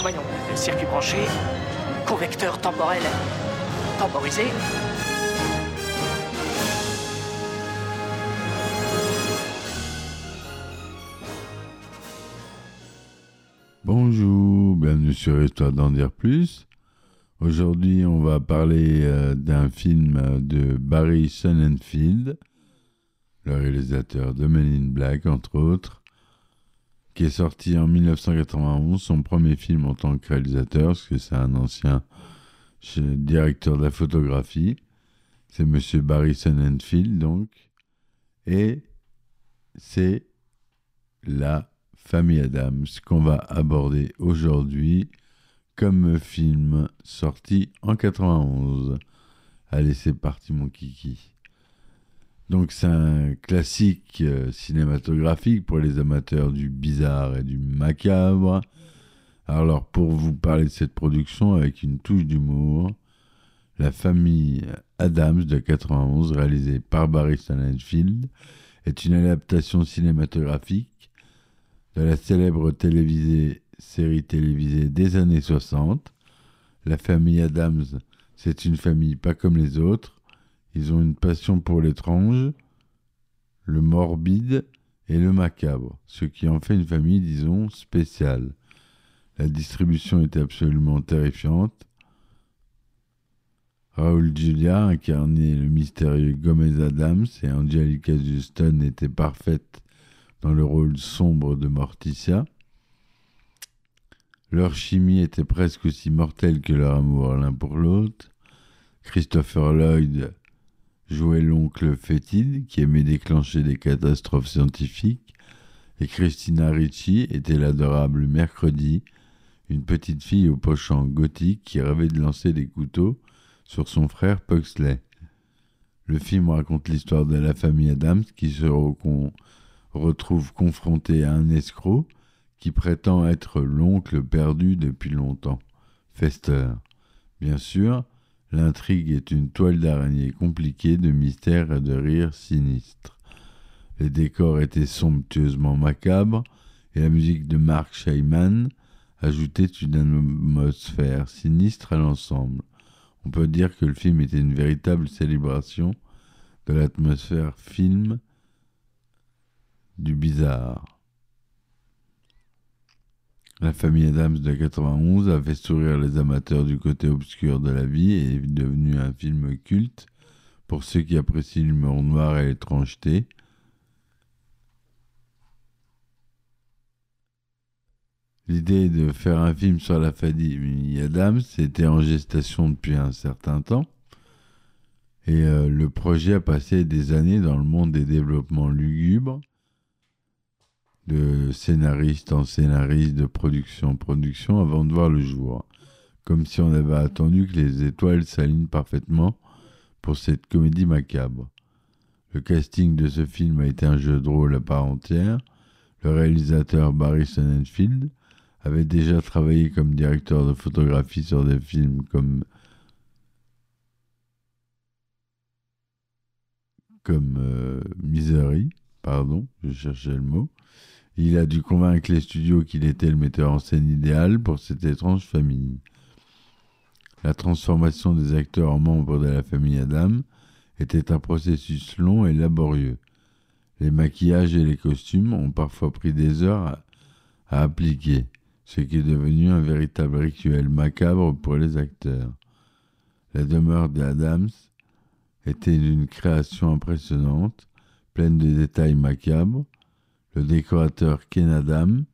Voyons, circuit branché, convecteur temporel temporisé. Bonjour, bienvenue sur Histoire d'en dire plus. Aujourd'hui, on va parler euh, d'un film de Barry Sonnenfeld, le réalisateur de Men in Black, entre autres, qui est sorti en 1991, son premier film en tant que réalisateur, parce que c'est un ancien directeur de la photographie. C'est Monsieur Barry Sonnenfeld, donc. Et c'est la famille Adams qu'on va aborder aujourd'hui comme film sorti en 91. Allez, c'est parti mon kiki. Donc c'est un classique euh, cinématographique pour les amateurs du bizarre et du macabre. Alors pour vous parler de cette production avec une touche d'humour, La famille Adams de 91 réalisée par Barry Sonnenfeld est une adaptation cinématographique de la célèbre série télévisée des années 60. La famille Adams, c'est une famille pas comme les autres. Ils ont une passion pour l'étrange, le morbide et le macabre, ce qui en fait une famille, disons, spéciale. La distribution était absolument terrifiante. Raoul Julia incarnait le mystérieux Gomez Adams et Angelica Houston était parfaite dans le rôle sombre de Morticia. Leur chimie était presque aussi mortelle que leur amour l'un pour l'autre. Christopher Lloyd jouait l'oncle fétide qui aimait déclencher des catastrophes scientifiques et Christina Ricci était l'adorable Mercredi, une petite fille au pochant gothique qui rêvait de lancer des couteaux sur son frère Pugsley. Le film raconte l'histoire de la famille Adams qui se retrouve confrontée à un escroc qui prétend être l'oncle perdu depuis longtemps, Fester. Bien sûr, l'intrigue est une toile d'araignée compliquée de mystères et de rires sinistres. Les décors étaient somptueusement macabres et la musique de Mark Shaiman ajoutait une atmosphère sinistre à l'ensemble. On peut dire que le film était une véritable célébration de l'atmosphère film du bizarre. La famille Adams de 91 a fait sourire les amateurs du côté obscur de la vie et est devenu un film culte pour ceux qui apprécient l'humour noir et l'étrangeté. L'idée de faire un film sur la famille Adams était en gestation depuis un certain temps. Et euh, le projet a passé des années dans le monde des développements lugubres, de scénariste en scénariste, de production en production, avant de voir le jour. Comme si on avait attendu que les étoiles s'alignent parfaitement pour cette comédie macabre. Le casting de ce film a été un jeu de rôle à part entière. Le réalisateur Barry Sonnenfeld avait déjà travaillé comme directeur de photographie sur des films comme comme euh, Misery, pardon, je cherchais le mot. Il a dû convaincre les studios qu'il était le metteur en scène idéal pour cette étrange famille. La transformation des acteurs en membres de la famille Adam était un processus long et laborieux. Les maquillages et les costumes ont parfois pris des heures à, appliquer, ce qui est devenu un véritable rituel macabre pour les acteurs. La demeure des Adams était d'une création impressionnante, pleine de détails macabres. Le décorateur Ken Adam,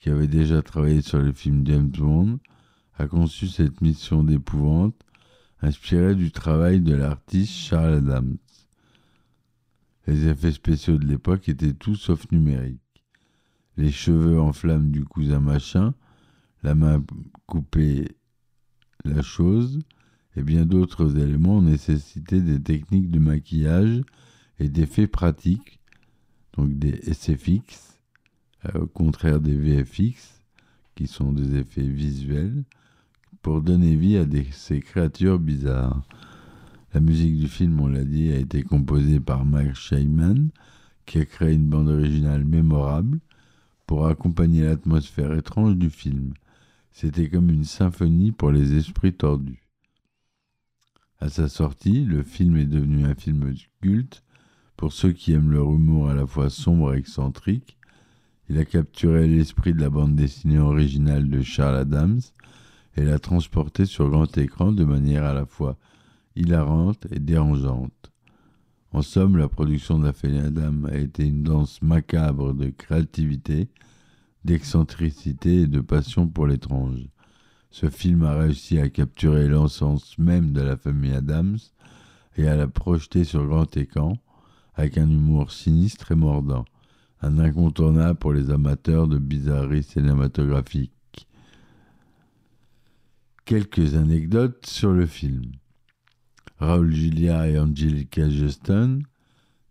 qui avait déjà travaillé sur le film James Bond, a conçu cette mission d'épouvante, inspirée du travail de l'artiste Charles Adams. Les effets spéciaux de l'époque étaient tout sauf numériques. Les cheveux en flammes du cousin machin, la main coupée, la chose, et bien d'autres éléments nécessité des techniques de maquillage et d'effets pratiques, donc des SFX, euh, au contraire des VFX, qui sont des effets visuels, pour donner vie à ces créatures bizarres. La musique du film, on l'a dit, a été composée par Mike Shaiman, qui a créé une bande originale mémorable pour accompagner l'atmosphère étrange du film. C'était comme une symphonie pour les esprits tordus. À sa sortie, le film est devenu un film culte pour ceux qui aiment leur humour à la fois sombre et excentrique. Il a capturé l'esprit de la bande dessinée originale de Charles Adams et l'a transporté sur grand écran de manière à la fois hilarante et dérangeante. En somme, la production de la famille Adam a été une danse macabre de créativité, d'excentricité et de passion pour l'étrange. Ce film a réussi à capturer l'encens même de la famille Adams et à la projeter sur grand écran avec un humour sinistre et mordant, un incontournable pour les amateurs de bizarreries cinématographiques. Quelques anecdotes sur le film. Raoul Julia et Angelica Houston,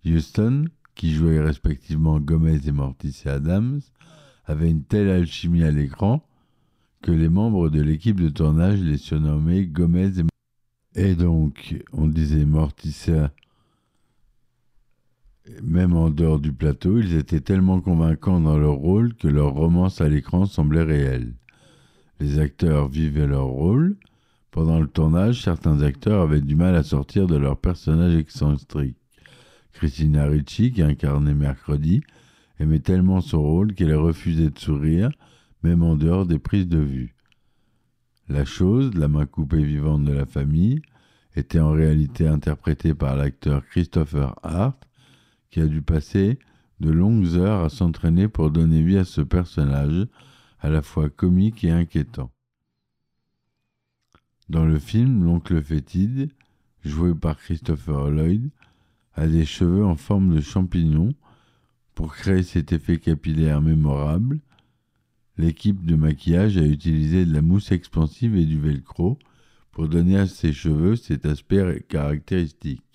Houston, qui jouaient respectivement Gomez et Morticia Adams, avaient une telle alchimie à l'écran que les membres de l'équipe de tournage les surnommaient Gomez et Et donc, on disait Morticia, même en dehors du plateau, ils étaient tellement convaincants dans leur rôle que leur romance à l'écran semblait réelle. Les acteurs vivaient leur rôle, pendant le tournage, certains acteurs avaient du mal à sortir de leur personnage excentrique. Christina Ricci, qui incarnait Mercredi, aimait tellement son rôle qu'elle refusait de sourire, même en dehors des prises de vue. La chose, la main coupée vivante de la famille, était en réalité interprétée par l'acteur Christopher Hart, qui a dû passer de longues heures à s'entraîner pour donner vie à ce personnage, à la fois comique et inquiétant. Dans le film, l'oncle fétide, joué par Christopher Lloyd, a des cheveux en forme de champignon. Pour créer cet effet capillaire mémorable, l'équipe de maquillage a utilisé de la mousse expansive et du velcro pour donner à ses cheveux cet aspect caractéristique.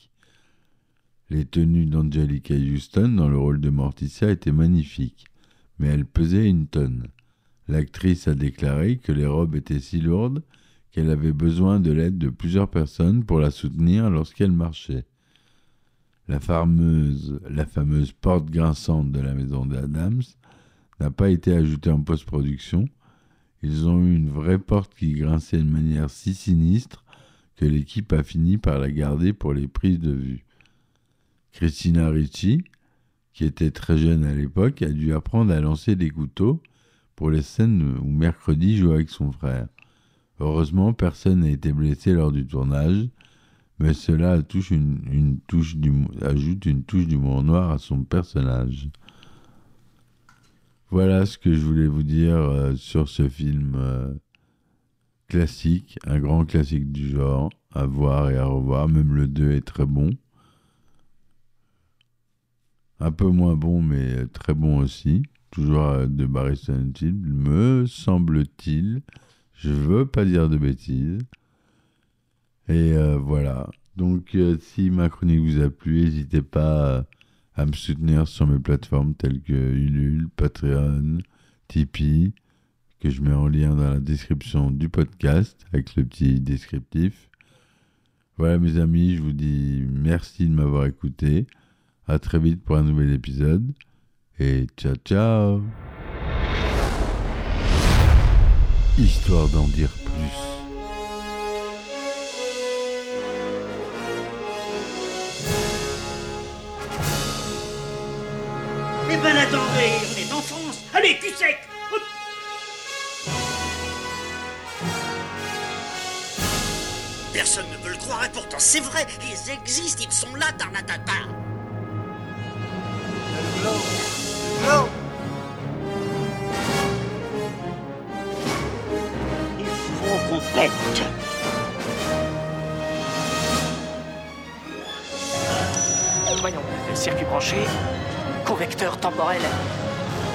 Les tenues d'Angelica Houston dans le rôle de Morticia étaient magnifiques, mais elles pesaient une tonne. L'actrice a déclaré que les robes étaient si lourdes qu'elle avait besoin de l'aide de plusieurs personnes pour la soutenir lorsqu'elle marchait. La fameuse, la fameuse porte grinçante de la maison d'Adams n'a pas été ajoutée en post-production. Ils ont eu une vraie porte qui grinçait de manière si sinistre que l'équipe a fini par la garder pour les prises de vue. Christina Ricci, qui était très jeune à l'époque, a dû apprendre à lancer des couteaux pour les scènes où Mercredi jouait avec son frère. Heureusement, personne n'a été blessé lors du tournage, mais cela ajoute une touche d'humour noir à son personnage. Voilà ce que je voulais vous dire euh, sur ce film euh, classique, un grand classique du genre, à voir et à revoir. Même le 2 est très bon. Un peu moins bon, mais très bon aussi. Toujours euh, de Barry Sonnenfeld, me semble-t-il. Je veux pas dire de bêtises. Et euh, voilà. Donc, euh, si ma chronique vous a plu, n'hésitez pas à, me soutenir sur mes plateformes telles que Ulule, Patreon, Tipeee, que je mets en lien dans la description du podcast avec le petit descriptif. Voilà, mes amis, je vous dis merci de m'avoir écouté. À très vite pour un nouvel épisode. Et ciao, ciao. Histoire d'en dire plus. Eh ben attendez, on est en France. Allez, cul sec. Personne ne veut le croire et pourtant c'est vrai, ils existent, ils sont là, Tarnatata Voyons, circuit branché, convecteur temporel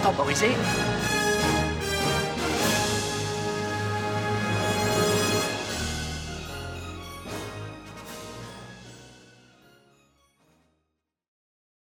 temporisé,